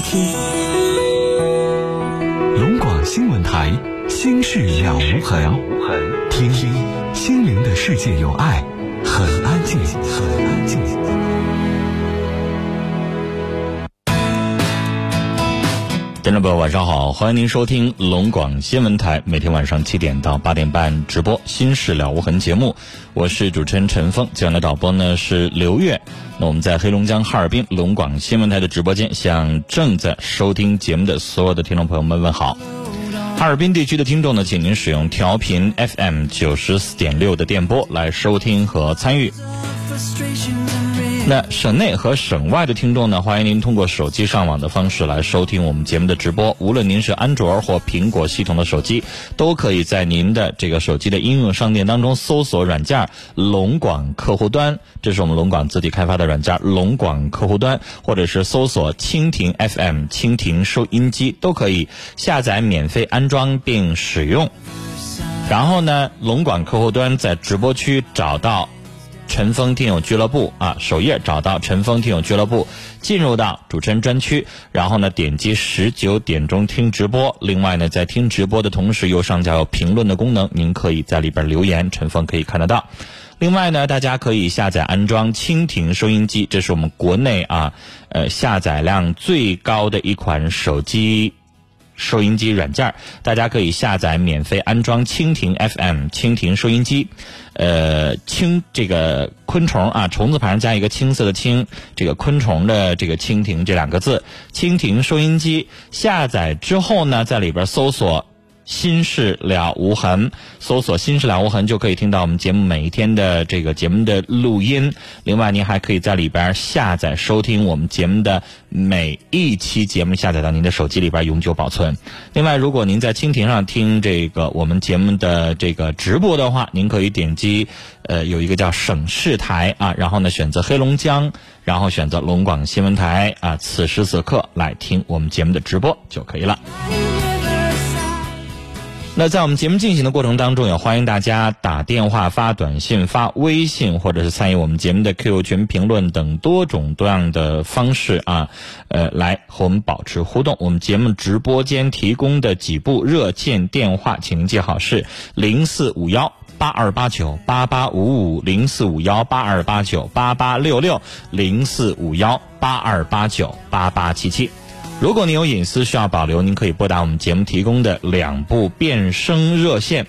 听。龙广新闻台，心事了无痕，听心灵的世界有爱，很安静，很安静。听众朋友，晚上好，欢迎您收听龙广新闻台每天晚上七点到八点半直播《心事了无痕》节目，我是主持人陈峰，今晚的导播呢是刘月。那我们在黑龙江哈尔滨龙广新闻台的直播间，向正在收听节目的所有的听众朋友们问好。哈尔滨地区的听众呢，请您使用调频 FM 九十四点六的电波来收听和参与。那省内和省外的听众呢，欢迎您通过手机上网的方式来收听我们节目的直播。无论您是安卓或苹果系统的手机，都可以在您的这个手机的应用商店当中搜索软件“龙广客户端”，这是我们龙广自己开发的软件“龙广客户端”，或者是搜索蜻蜓 FM、蜻蜓收音机，都可以下载免费安装并使用。然后呢，龙广客户端在直播区找到。陈峰听友俱乐部啊，首页找到陈峰听友俱乐部，进入到主持人专区，然后呢点击十九点钟听直播。另外呢，在听直播的同时，右上角有评论的功能，您可以在里边留言，陈峰可以看得到。另外呢，大家可以下载安装蜻蜓收音机，这是我们国内啊呃下载量最高的一款手机。收音机软件大家可以下载免费安装蜻蜓 FM 蜻蜓收音机，呃，青这个昆虫啊，虫字旁加一个青色的青，这个昆虫的这个蜻蜓这两个字，蜻蜓收音机下载之后呢，在里边搜索。心事了无痕，搜索“心事了无痕”就可以听到我们节目每一天的这个节目的录音。另外，您还可以在里边下载收听我们节目的每一期节目，下载到您的手机里边永久保存。另外，如果您在蜻蜓上听这个我们节目的这个直播的话，您可以点击呃有一个叫省市台啊，然后呢选择黑龙江，然后选择龙广新闻台啊，此时此刻来听我们节目的直播就可以了。那在我们节目进行的过程当中，也欢迎大家打电话、发短信、发微信，或者是参与我们节目的 QQ 群评论等多种多样的方式啊，呃，来和我们保持互动。我们节目直播间提供的几部热线电话，请您记好是零四五幺八二八九八八五五、零四五幺八二八九八八六六、零四五幺八二八九八八七七。如果您有隐私需要保留，您可以拨打我们节目提供的两部变声热线。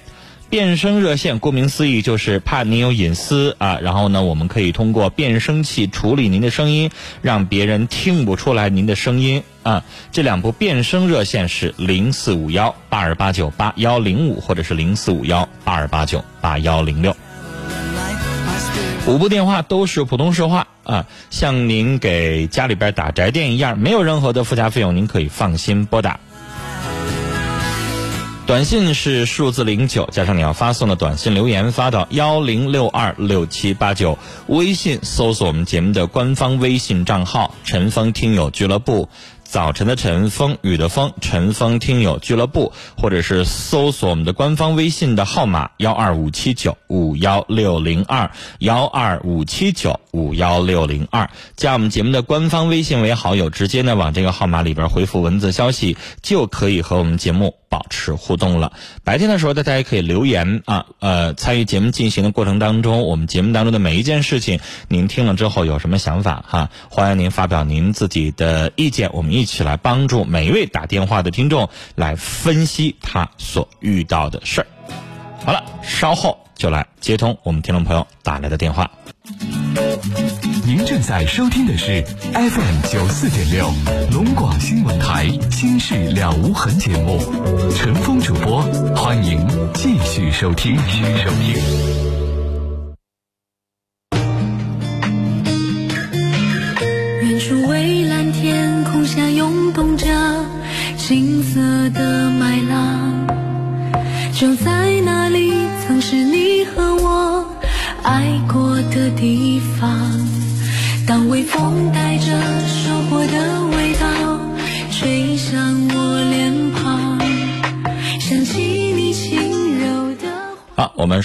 变声热线顾名思义就是怕您有隐私啊，然后呢，我们可以通过变声器处理您的声音，让别人听不出来您的声音啊。这两部变声热线是零四五幺八二八九八幺零五，或者是零四五幺八二八九八幺零六。五部电话都是普通说话啊，像您给家里边打宅电一样，没有任何的附加费用，您可以放心拨打。短信是数字零九加上你要发送的短信留言发到幺零六二六七八九，微信搜索我们节目的官方微信账号“陈峰听友俱乐部”。早晨的晨，风雨的风，晨风听友俱乐部，或者是搜索我们的官方微信的号码幺二五七九五幺六零二幺二五七九五幺六零二，加我们节目的官方微信为好友，直接呢往这个号码里边回复文字消息，就可以和我们节目保持互动了。白天的时候，大家也可以留言啊，呃，参与节目进行的过程当中，我们节目当中的每一件事情，您听了之后有什么想法哈？欢迎您发表您自己的意见，我们一。一起来帮助每一位打电话的听众来分析他所遇到的事儿。好了，稍后就来接通我们听众朋友打来的电话。您正在收听的是 FM 九四点六龙广新闻台《心事了无痕》节目，陈峰主播，欢迎继续收听。继续收听。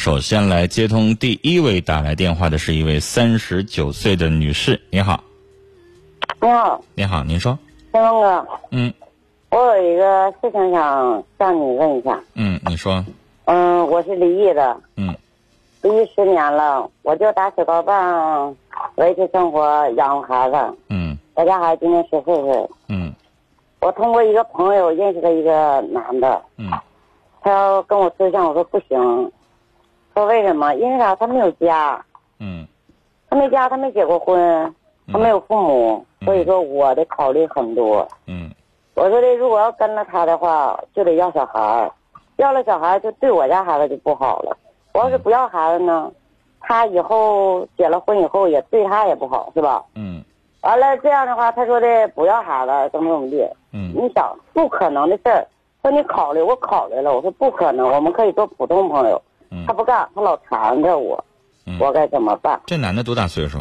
首先来接通第一位打来电话的是一位三十九岁的女士，你好。你好。你好，您说。陈峰哥，嗯。我有一个事情想向你问一下。嗯，你说，嗯，我是离异的，嗯。离异十年了，我就打小高棒维持生活，养活孩子。嗯。我家孩子今年十四岁，嗯。我通过一个朋友认识了一个男的，嗯。他要跟我处对象，我说不行，说为什么？因为啥？他没有家，嗯他没家，他没结过婚，他没有父母，所以说我得考虑很多。嗯我说的，如果要跟了他的话，就得要小孩儿，要了小孩儿就对我家孩子就不好了。我要是不要孩子呢，他以后结了婚以后也对他也不好，是吧？嗯完了这样的话，他说的不要孩子，怎么怎么地。嗯你想不可能的事儿，说你考虑，我考虑了，我说不可能，我们可以做普通朋友。嗯他不干，他老缠着我，嗯，我该怎么办？这男的多大岁数？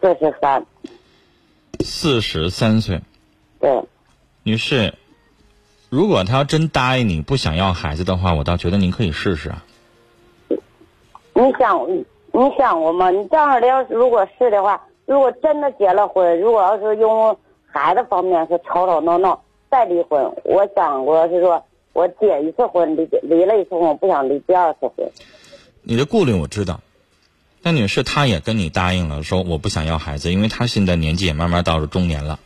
四十三，四十三岁。对，女士，如果他要真答应你不想要孩子的话，我倒觉得您可以试试啊。你想你想过吗？你这样的要是如果是的话，如果真的结了婚，如果要是用孩子方面是吵吵闹闹再离婚，我想过是说我结一次婚离离了一次婚，我不想离第二次婚。你的顾虑我知道，但女士她也跟你答应了，说我不想要孩子，因为她现在年纪也慢慢到了中年了，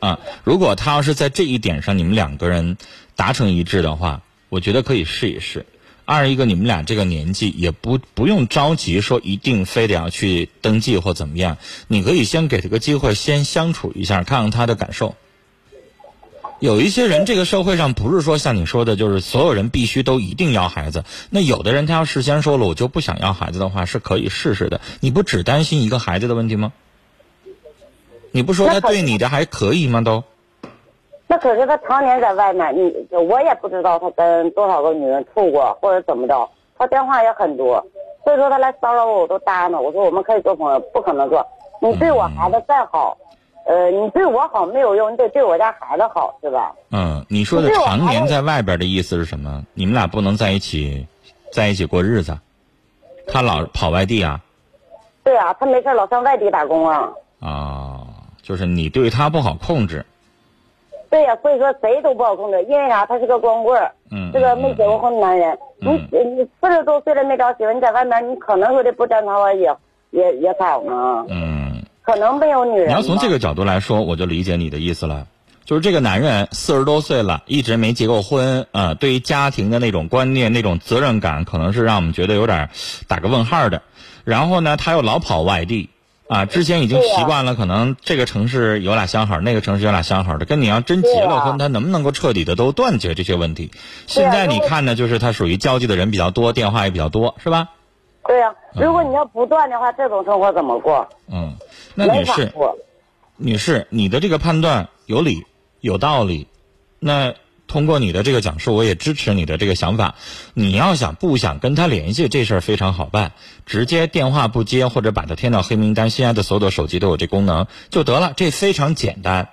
啊，如果她要是在这一点上你们两个人达成一致的话，我觉得可以试一试。二一个，你们俩这个年纪也不不用着急说一定非得要去登记或怎么样，你可以先给他个机会，先相处一下，看看他的感受。有一些人，这个社会上不是说像你说的，就是所有人必须都一定要孩子。那有的人他要事先说了，我就不想要孩子的话，是可以试试的。你不只担心一个孩子的问题吗？你不说他对你的还可以吗？都，那可是他常年在外面，你我也不知道他跟多少个女人处过或者怎么着，他电话也很多，所以说他来骚扰我，我都答应了。我说我们可以做朋友，不可能做。你对我孩子再好，呃，你对我好没有用，你得对我家孩子好，是吧？嗯，你说的常年在外边的意思是什么？你们俩不能在一起，在一起过日子？他老跑外地啊？对啊，他没事老上外地打工啊。啊，就是你对他不好控制。对呀、所以说谁都不好控制，因为啥？他是个光棍儿，嗯，是个没结过婚的男人。嗯你你四十多岁了没找媳妇，你在外面你可能说的不沾桃花也也也少呢，嗯，可能没有女人。你要从这个角度来说，我就理解你的意思了。就是这个男人四十多岁了，一直没结过婚，啊、对于家庭的那种观念、那种责任感，可能是让我们觉得有点打个问号的。然后呢，他又老跑外地，啊，之前已经习惯了，可能这个城市有俩相好，那个城市有俩相好的，跟你要真结了婚，他能不能够彻底的都断绝这些问题？现在你看呢，就是他属于交际的人比较多，电话也比较多，是吧？对呀、如果你要不断的话，这种生活怎么过？嗯，那女士，女士，你的这个判断有理有道理，那通过你的这个讲述，我也支持你的这个想法。你要想不想跟他联系，这事儿非常好办，直接电话不接或者把他添到黑名单，现在的所有的手机都有这功能就得了，这非常简单。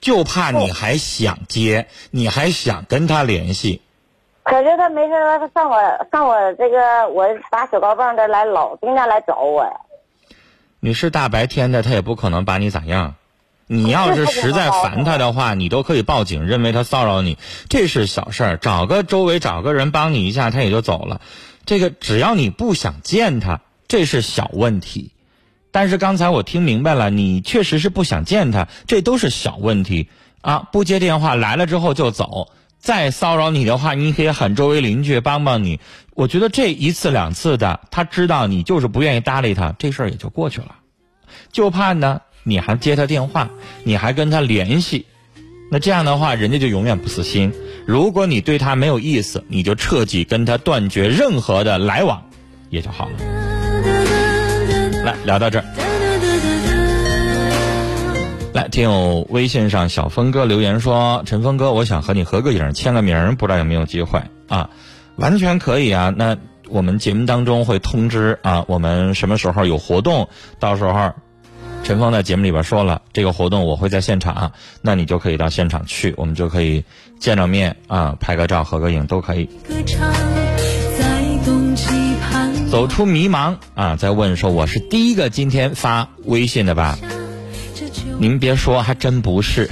就怕你还想接，你还想跟他联系，可是他没事儿，他上我上我这个我打小高棒这来，老经常来找我呀。你是大白天的，他也不可能把你咋样。你要是实在烦他的话，你都可以报警，认为他骚扰你，这是小事儿。找个周围找个人帮你一下，他也就走了。这个只要你不想见他，这是小问题。但是刚才我听明白了，你确实是不想见他，这都是小问题啊。不接电话来了之后就走，再骚扰你的话，你可以喊周围邻居帮帮你。我觉得这一次两次的，他知道你就是不愿意搭理他，这事儿也就过去了。就怕呢，你还接他电话，你还跟他联系，那这样的话，人家就永远不死心。如果你对他没有意思，你就彻底跟他断绝任何的来往，也就好了。来聊到这儿，来，听友微信上小峰哥留言说：“陈峰哥，我想和你合个影，签个名，不知道有没有机会啊？完全可以啊。那我们节目当中会通知啊，我们什么时候有活动，到时候陈峰在节目里边说了，这个活动我会在现场，那你就可以到现场去，我们就可以见着面啊，拍个照、合个影都可以。走出迷茫啊，在问说我是第一个今天发微信的吧？您别说，还真不是。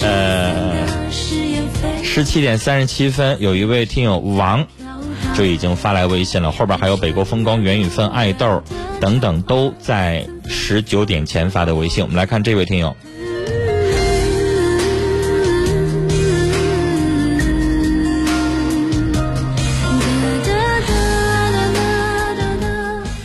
呃，十七点三十七分，有一位听友王就已经发来微信了，后边还有北国风光、袁宇芬、爱豆等等都在十九点前发的微信。我们来看这位听友。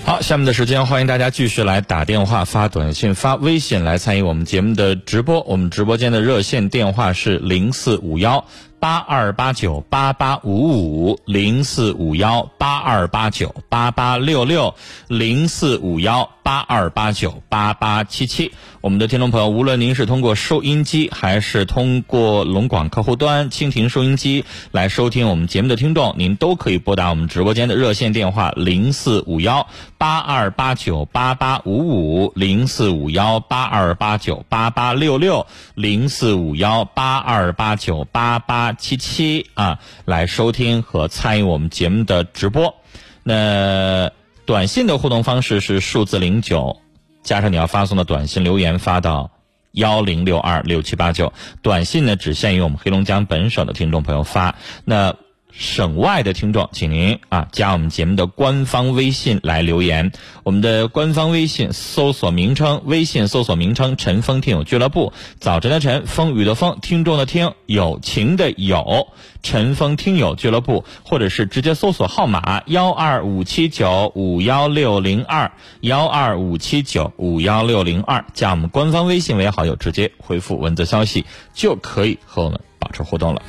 好，下面的时间欢迎大家继续来打电话、发短信、发微信来参与我们节目的直播。我们直播间的热线电话是零四五幺八二八九八八五五零四五幺八二八九八八六六零四五幺八二八九八八七七。我们的听众朋友，无论您是通过收音机还是通过龙广客户端蜻蜓收音机来收听我们节目的听众，您都可以拨打我们直播间的热线电话零四五幺八二八九八八五五零四五幺八二八九八八六六零四五幺八二八九八八七七啊，来收听和参与我们节目的直播。那短信的互动方式是数字零九。加上你要发送的短信留言发到幺零六二六七八九，短信呢只限于我们黑龙江本省的听众朋友发。那省外的听众，请您啊加我们节目的官方微信来留言。我们的官方微信搜索名称，微信搜索名称“陈峰听友俱乐部”，早晨的晨，风雨的风，听众的听，友情的友，陈峰听友俱乐部，或者是直接搜索号码幺二五七九五幺六零二幺二五七九五幺六零二，加我们官方微信为好友，直接回复文字消息就可以和我们保持互动了。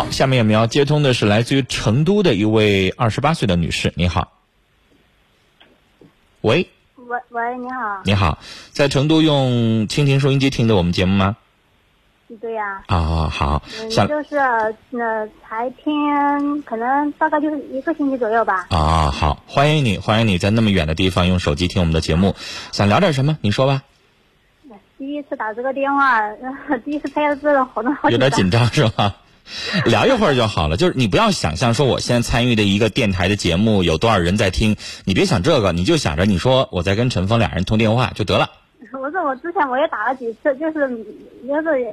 好，下面我们要接通的是来自于成都的一位二十八岁的女士，你好。喂，喂喂，你好。你好，在成都用蜻蜓收音机听的我们节目吗？对呀。啊，好。想，就是呃，才听，可能大概就是一个星期左右吧。啊，好，欢迎你，欢迎你在那么远的地方用手机听我们的节目，想聊点什么？你说吧。第一次打这个电话，第一次拍到这种活动，有点紧张是吧？聊一会儿就好了，就是你不要想象说我现在参与的一个电台的节目有多少人在听，你别想这个，你就想着你说我在跟陈峰俩人通电话就得了。不是，我之前我也打了几次，就是就是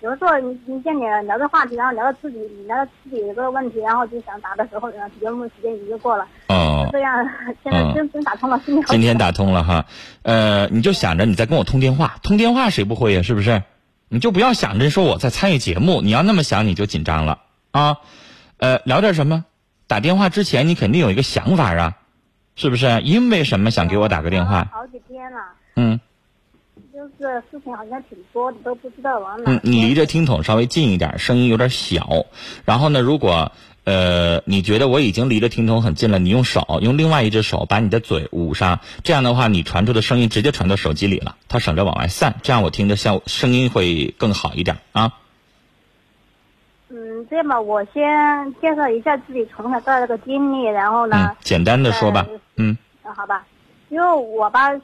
有时候你你见你聊个话题，然后聊到自己聊到自己一个问题，然后就想打的时候，然后节目时间已经过了。哦。这样，现在真真打通了。今天打通了哈，呃，你就想着你在跟我通电话，通电话谁不会呀？是不是？你就不要想着说我在参与节目，你要那么想你就紧张了啊。呃，聊点什么？打电话之前你肯定有一个想法啊，是不是？因为什么想给我打个电话？好几天了。嗯。就是事情好像挺多的，都不知道往哪。嗯，你离着听筒稍微近一点，声音有点小。然后呢，如果。呃，你觉得我已经离着听筒很近了？你用手，用另外一只手把你的嘴捂上，这样的话，你传出的声音直接传到手机里了，它省着往外散，这样我听着效声音会更好一点啊。嗯，这样吧，我先介绍一下自己从小到大这个经历，然后呢，简单的说吧，嗯，好吧。因为我爸是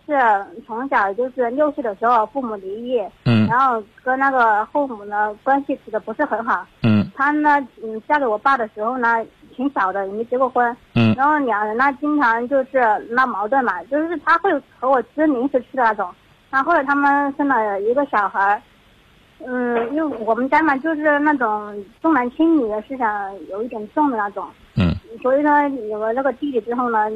从小就是六岁的时候父母离异，嗯，然后跟那个后母呢关系处的不是很好，嗯，他呢嗯嫁给我爸的时候呢挺小的也没结过婚，嗯，然后两人呢经常就是闹矛盾嘛，就是他会和我吃零食吃的那种，然后后来他们生了一个小孩，嗯，因为我们家嘛就是那种重男轻女的思想有一点重的那种，嗯，所以呢有了那个弟弟之后呢。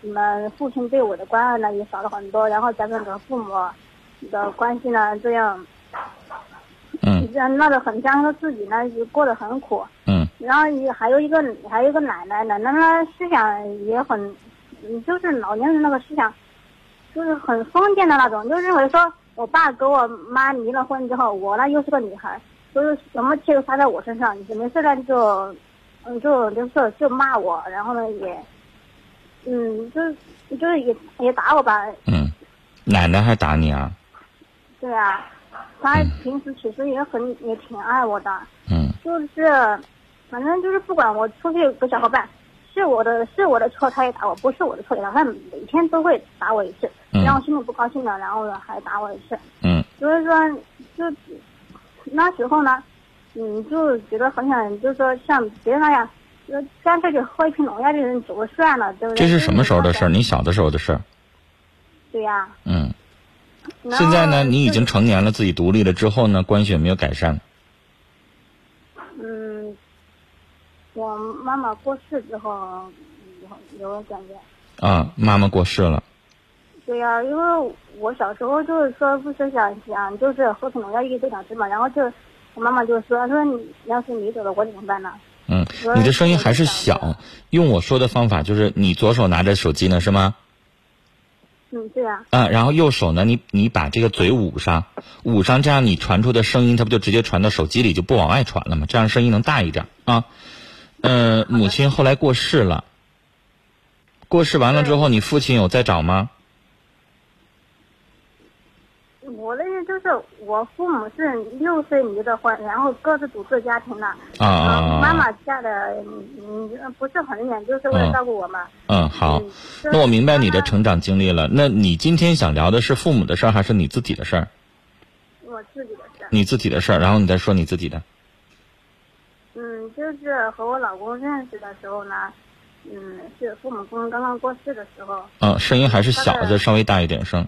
你们父亲对我的关爱呢也少了很多，然后加上和父母的关系呢这样，嗯，这样闹得很僵，自己呢也过得很苦，嗯，然后也还有一个还有一个奶奶，奶奶呢思想也很，就是老年人那个思想，就是很封建的那种，就认为说我爸跟我妈离了婚之后，我呢又是个女孩，所以什么气都撒在我身上，没事呢就，嗯就就是就骂我，然后呢也。嗯，就是就是也也打我吧。嗯，奶奶还打你啊？对啊，他平时其实也很也挺爱我的。嗯。就是，反正就是不管我出去跟小伙伴，是我的是我的错他也打我，不是我的错也打，他每天都会打我一次，让我心里不高兴了，然后还打我一次。嗯。所以说，就那时候呢，嗯，就觉得很想，就是说像别人那样。干脆就喝一瓶农药的人走算了，对不对？这是什么时候的事儿？你小的时候的事儿。对呀。嗯。现在呢，你已经成年了，自己独立了之后呢，关系有没有改善？嗯，我妈妈过世之后有有感觉。啊，妈妈过世了，对呀、因为我小时候就是说不是想想就是喝瓶农药一直想吃嘛，然后就我妈妈就说说你要是你走了我怎么办呢？嗯，你的声音还是小，用我说的方法，就是你左手拿着手机呢，是吗？嗯，对啊、啊，然后右手呢，你你把这个嘴捂上，捂上，这样你传出的声音，它不就直接传到手机里，就不往外传了吗？这样声音能大一点啊。呃，母亲后来过世了，过世完了之后，你父亲有在找吗？我的意思就是我父母是六岁离的婚，然后各自组织家庭的。啊啊啊！妈妈嫁的嗯嗯不是很远，就是为了照顾我嘛。嗯，好那我明白你的成长经历了。那你今天想聊的是父母的事儿，还是你自己的事儿？我自己的事儿。你自己的事儿，然后你再说你自己的。嗯，就是和我老公认识的时候呢，嗯，是父母公刚刚过世的时候，嗯，声音还是小的，稍微大一点声。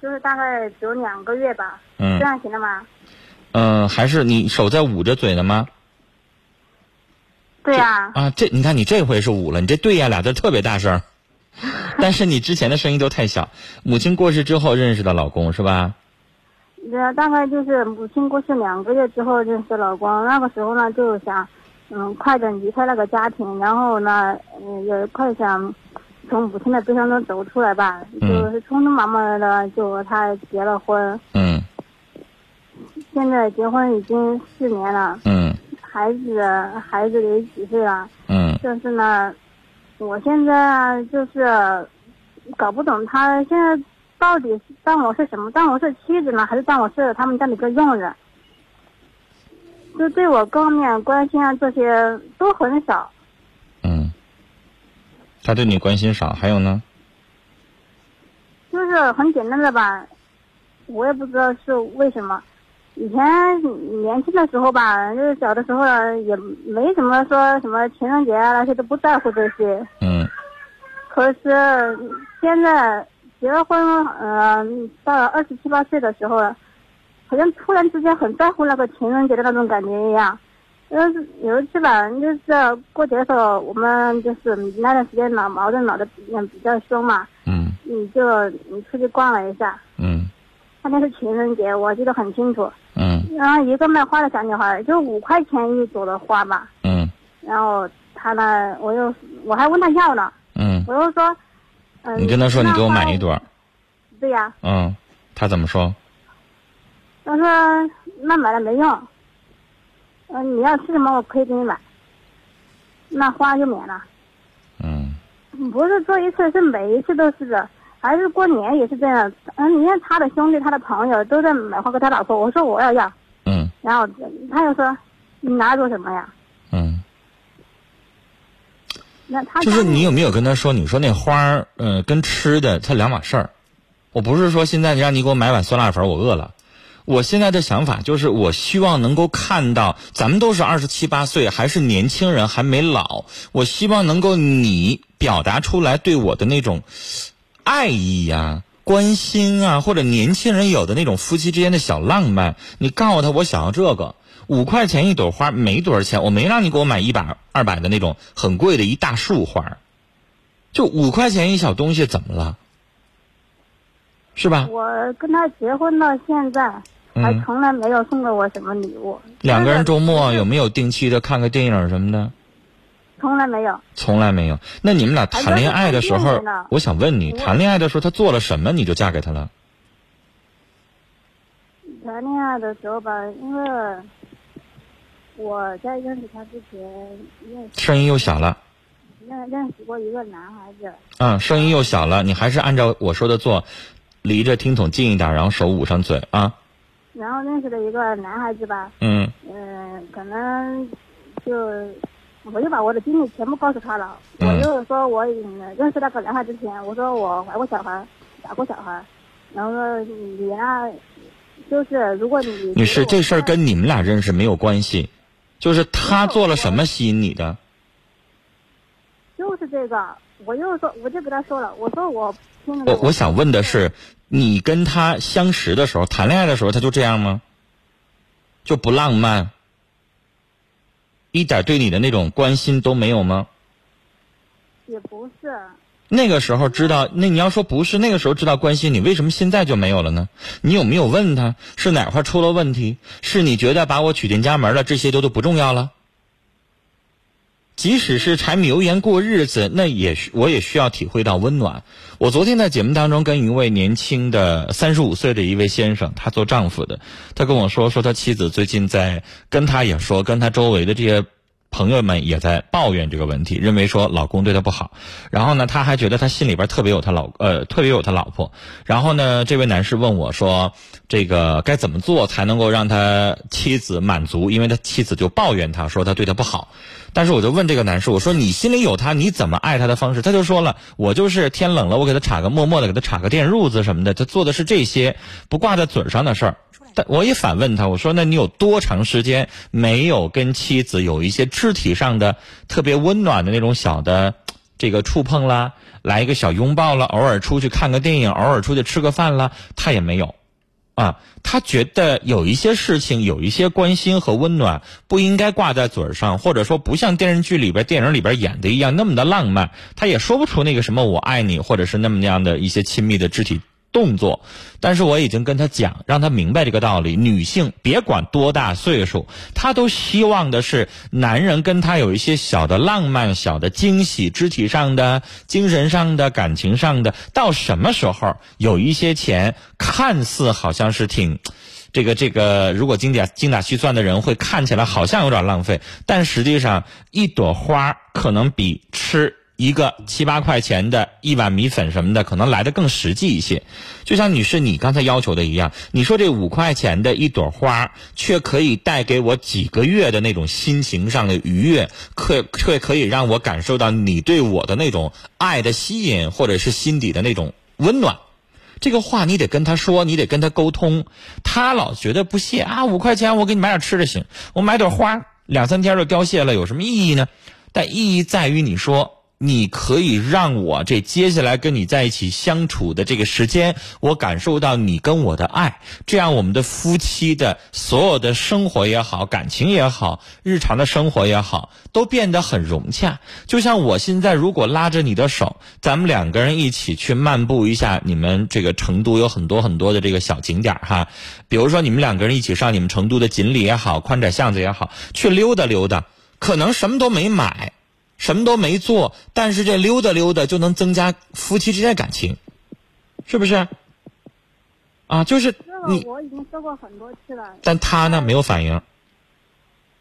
就是大概只有两个月吧。嗯这样行了吗？嗯，还是你手在捂着嘴呢吗？对呀、啊，这你看你这回是捂了，你这对呀俩字特别大声，但是你之前的声音都太小。母亲过世之后认识的老公是吧？呃，大概就是母亲过世两个月之后认识老公，那个时候呢就想，嗯，快点离开那个家庭，然后呢，嗯，也快想从母亲的悲伤中走出来吧，嗯。就是匆匆忙忙的就和他结了婚，嗯。现在结婚已经四年了，嗯。孩子孩子也几岁了，嗯。但是呢，我现在就是搞不懂他现在到底是当我是什么，当我是妻子呢，还是当我是他们家的一个佣人？就对我各方面关心啊，这些都很少。嗯，他对你关心少，还有呢？就是很简单的吧，我也不知道是为什么。以前年轻的时候吧，就是小的时候也没什么说什么情人节啊那些都不在乎这些。嗯可是现在结了婚，呃，到了二十七八岁的时候，好像突然之间很在乎那个情人节的那种感觉一样。就是有一次吧，就是过节的时候，我们就是那段时间闹矛盾闹得比比较凶嘛，嗯你就你出去逛了一下，嗯那天是情人节，我记得很清楚。嗯然后一个卖花的小女孩，就五块钱一朵的花嘛，嗯然后她呢，我又我还问她要呢，嗯，我又说，嗯，你跟她说你给我买一。朵，对呀、嗯，她怎么说？她说那买了没用，嗯、你要吃什么我可以给你买，那花就免了。嗯不是做一次，是每一次都是的，还是过年也是这样。嗯，你看他的兄弟、他的朋友都在买花给他老婆，我说我要要，嗯然后他又说你拿做什么呀？嗯，那他就是你有没有跟他说，你说那花儿，呃，跟吃的它两码事儿。我不是说现在你让你给我买碗酸辣粉，我饿了。我现在的想法就是，我希望能够看到，咱们都是二十七八岁，还是年轻人，还没老。我希望能够你表达出来对我的那种爱意呀、关心啊，或者年轻人有的那种夫妻之间的小浪漫。你告诉他，我想要这个，五块钱一朵花，没多少钱，我没让你给我买一百、二百的那种很贵的一大束花，就五块钱一小东西，怎么了？是吧？我跟他结婚到现在，还嗯从来没有送过我什么礼物。两个人周末有没有定期的看个电影什么的？从来没有。从来没有。那你们俩谈恋爱的时候我想问你，谈恋爱的时候他做了什么，你就嫁给他了？谈恋爱的时候吧，因为我在认识他之前认识声音又小了，认认识过一个男孩子，嗯，声音又小了，你还是按照我说的做，离着听筒近一点，然后手捂上嘴啊。然后认识了一个男孩子吧，嗯。嗯、可能就我就把我的经历全部告诉他了。嗯。我就说我嗯认识那个男孩之前，我说我怀过小孩，打过小孩，然后说你啊，就是如果你女士，这事儿跟跟你们俩认识没有关系，就是他做了什么吸引你的？就是这个，我就说，我就跟他说了，我说我听我我想问的是，你跟他相识的时候，谈恋爱的时候，他就这样吗？就不浪漫，一点对你的那种关心都没有吗？也不是。那个时候知道，那你要说不是那个时候知道关心你，为什么现在就没有了呢？你有没有问他是哪块出了问题？是你觉得把我娶进家门了，这些都都不重要了？即使是柴米油盐过日子，那也我也需要体会到温暖。我昨天在节目当中跟一位年轻的三十五岁的一位先生，他做丈夫的，他跟我说说他妻子最近在跟他也说，跟他周围的这些。朋友们也在抱怨这个问题，认为说老公对他不好。然后呢，他还觉得他心里边特别有他老呃特别有他老婆。然后呢，这位男士问我说：“这个该怎么做才能够让他妻子满足？因为他妻子就抱怨他说他对他不好。”但是我就问这个男士，我说：“你心里有他，你怎么爱他的方式？”他就说了：“我就是天冷了，我给他插个默默的给他插个电褥子什么的。他做的是这些不挂在嘴上的事儿。”我也反问他，我说：“那你有多长时间没有跟妻子有一些肢体上的特别温暖的那种小的这个触碰啦，来一个小拥抱了，偶尔出去看个电影，偶尔出去吃个饭了，他也没有，啊，他觉得有一些事情，有一些关心和温暖不应该挂在嘴上，或者说不像电视剧里边、电影里边演的一样那么的浪漫，他也说不出那个什么我爱你，或者是那么那样的一些亲密的肢体。”动作，但是我已经跟他讲，让他明白这个道理。女性别管多大岁数，她都希望的是男人跟她有一些小的浪漫、小的惊喜，肢体上的、精神上的、感情上的。到什么时候有一些钱，看似好像是挺，这个这个，如果精打精打细算的人会看起来好像有点浪费，但实际上一朵花可能比吃。一个七八块钱的一碗米粉什么的，可能来的更实际一些。就像女士你刚才要求的一样，你说这五块钱的一朵花，却可以带给我几个月的那种心情上的愉悦，可却可以让我感受到你对我的那种爱的吸引，或者是心底的那种温暖。这个话你得跟他说，你得跟他沟通。他老觉得不屑啊，五块钱我给你买点吃的行，我买朵花两三天就凋谢了，有什么意义呢？但意义在于你说。你可以让我这接下来跟你在一起相处的这个时间，我感受到你跟我的爱，这样我们的夫妻的所有的生活也好，感情也好，日常的生活也好，都变得很融洽。就像我现在如果拉着你的手，咱们两个人一起去漫步一下，你们这个成都有很多很多的这个小景点哈，比如说你们两个人一起上你们成都的锦里也好，宽窄巷子也好，去溜达溜达，可能什么都没买。什么都没做，但是这溜达溜达就能增加夫妻之间的感情，是不是？啊，就是你。我已经说过很多次了。但他呢，没有反应。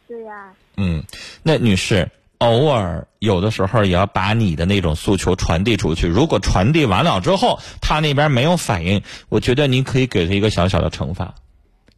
对呀。嗯，那女士，偶尔有的时候也要把你的那种诉求传递出去。如果传递完了之后，他那边没有反应，我觉得您可以给他一个小小的惩罚。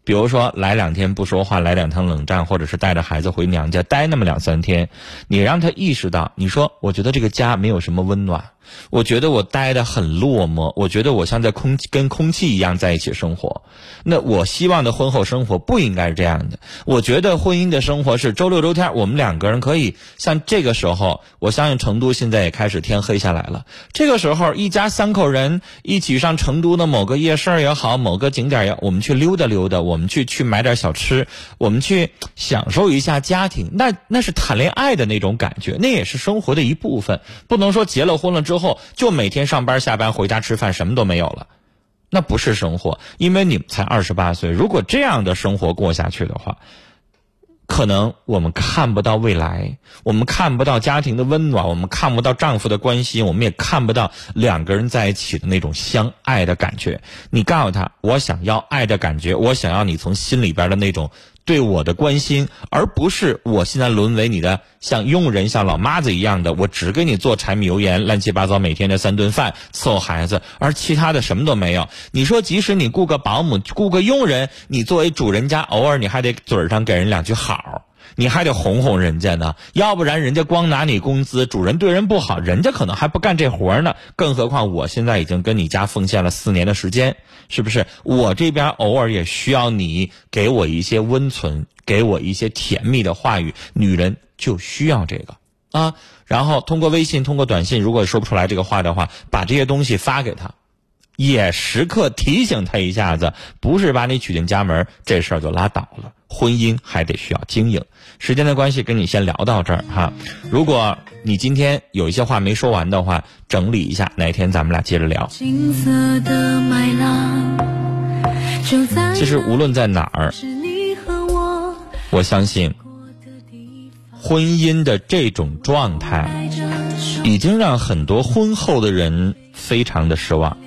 比如说来两天不说话，来两趟冷战，或者是带着孩子回娘家待那么两三天，你让他意识到，你说我觉得这个家没有什么温暖。我觉得我待的很落寞，我觉得我像在空气跟空气一样在一起生活。那我希望的婚后生活不应该是这样的。我觉得婚姻的生活是周六周天，我们两个人可以像这个时候，我相信成都现在也开始天黑下来了。这个时候，一家三口人一起上成都的某个夜市也好，某个景点也，我们去溜达溜达，我我们去去买点小吃，我们去享受一下家庭。那那是谈恋爱的那种感觉，那也是生活的一部分。不能说结了婚了之。后就每天上班下班回家吃饭什么都没有了，那不是生活。因为你们才二十八岁，如果这样的生活过下去的话，可能我们看不到未来，我们看不到家庭的温暖，我们看不到丈夫的关心，我们也看不到两个人在一起的那种相爱的感觉。你告诉他，我想要爱的感觉，我想要你从心里边的那种。对我的关心，而不是我现在沦为你的像佣人、像老妈子一样的，我只给你做柴米油盐、乱七八糟每天的三顿饭，伺候孩子，而其他的什么都没有。你说，即使你雇个保姆、雇个佣人，你作为主人家，偶尔你还得嘴上给人两句好。你还得哄哄人家呢，要不然人家光拿你工资，主人对人不好，人家可能还不干这活呢。更何况我现在已经跟你家奉献了四年的时间，是不是？我这边偶尔也需要你给我一些温存，给我一些甜蜜的话语。女人就需要这个，啊，然后通过微信、通过短信，如果说不出来这个话的话，把这些东西发给他，也时刻提醒他一下子，不是把你娶进家门，这事儿就拉倒了。婚姻还得需要经营。时间的关系，跟你先聊到这儿哈。如果你今天有一些话没说完的话，整理一下，哪天咱们俩接着聊。金色的麦浪，就在其实无论在哪儿，我相信，婚姻的这种状态，已经让很多婚后的人非常的失望。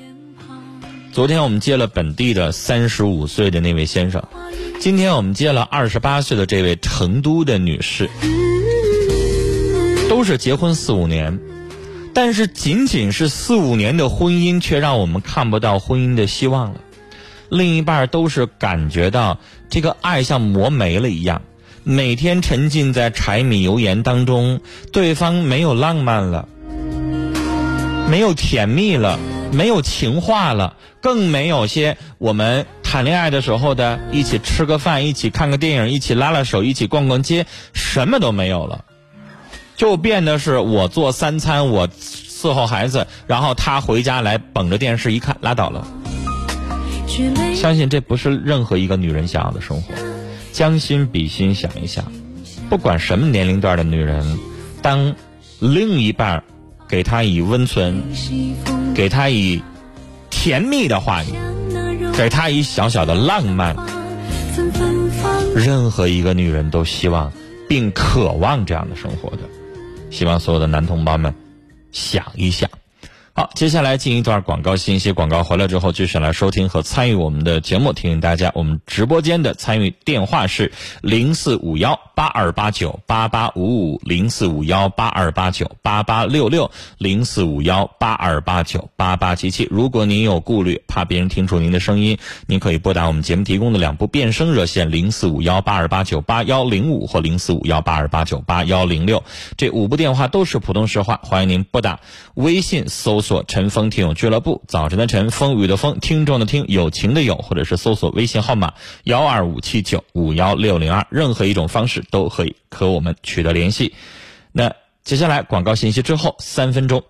昨天我们接了本地的三十五岁的那位先生，今天我们接了二十八岁的这位成都的女士，都是结婚四五年，但是仅仅是四五年的婚姻，却让我们看不到婚姻的希望了。另一半都是感觉到这个爱像磨没了一样，每天沉浸在柴米油盐当中，对方没有浪漫了，没有甜蜜了，没有情话了，更没有些我们谈恋爱的时候的一起吃个饭、一起看个电影、一起拉拉手、一起逛逛街，什么都没有了，就变得是我做三餐，我伺候孩子，然后他回家来捧着电视一看，拉倒了。相信这不是任何一个女人想要的生活。将心比心，想一想，不管什么年龄段的女人，当另一半给她以温存，给他以甜蜜的话语，给他以小小的浪漫，任何一个女人都希望并渴望这样的生活的。希望所有的男同胞们想一想。好，接下来进一段广告信息。广告回来之后，继续来收听和参与我们的节目。提醒大家，我们直播间的参与电话是零四五幺八二八九八八五五零四五幺八二八九八八六六零四五幺八二八九八八七七。如果您有顾虑，怕别人听出您的声音，您可以拨打我们节目提供的两部变声热线零四五幺八二八九八幺零五或零四五幺八二八九八幺零六。这五部电话都是普通实话，欢迎您拨打。微信搜索“陈风听友俱乐部”，早晨的晨，风雨的风，听众的听，友情的友，或者是搜索微信号码幺二五七九五幺六零二，任何一种方式都可以和我们取得联系。那接下来广告信息之后，三分钟。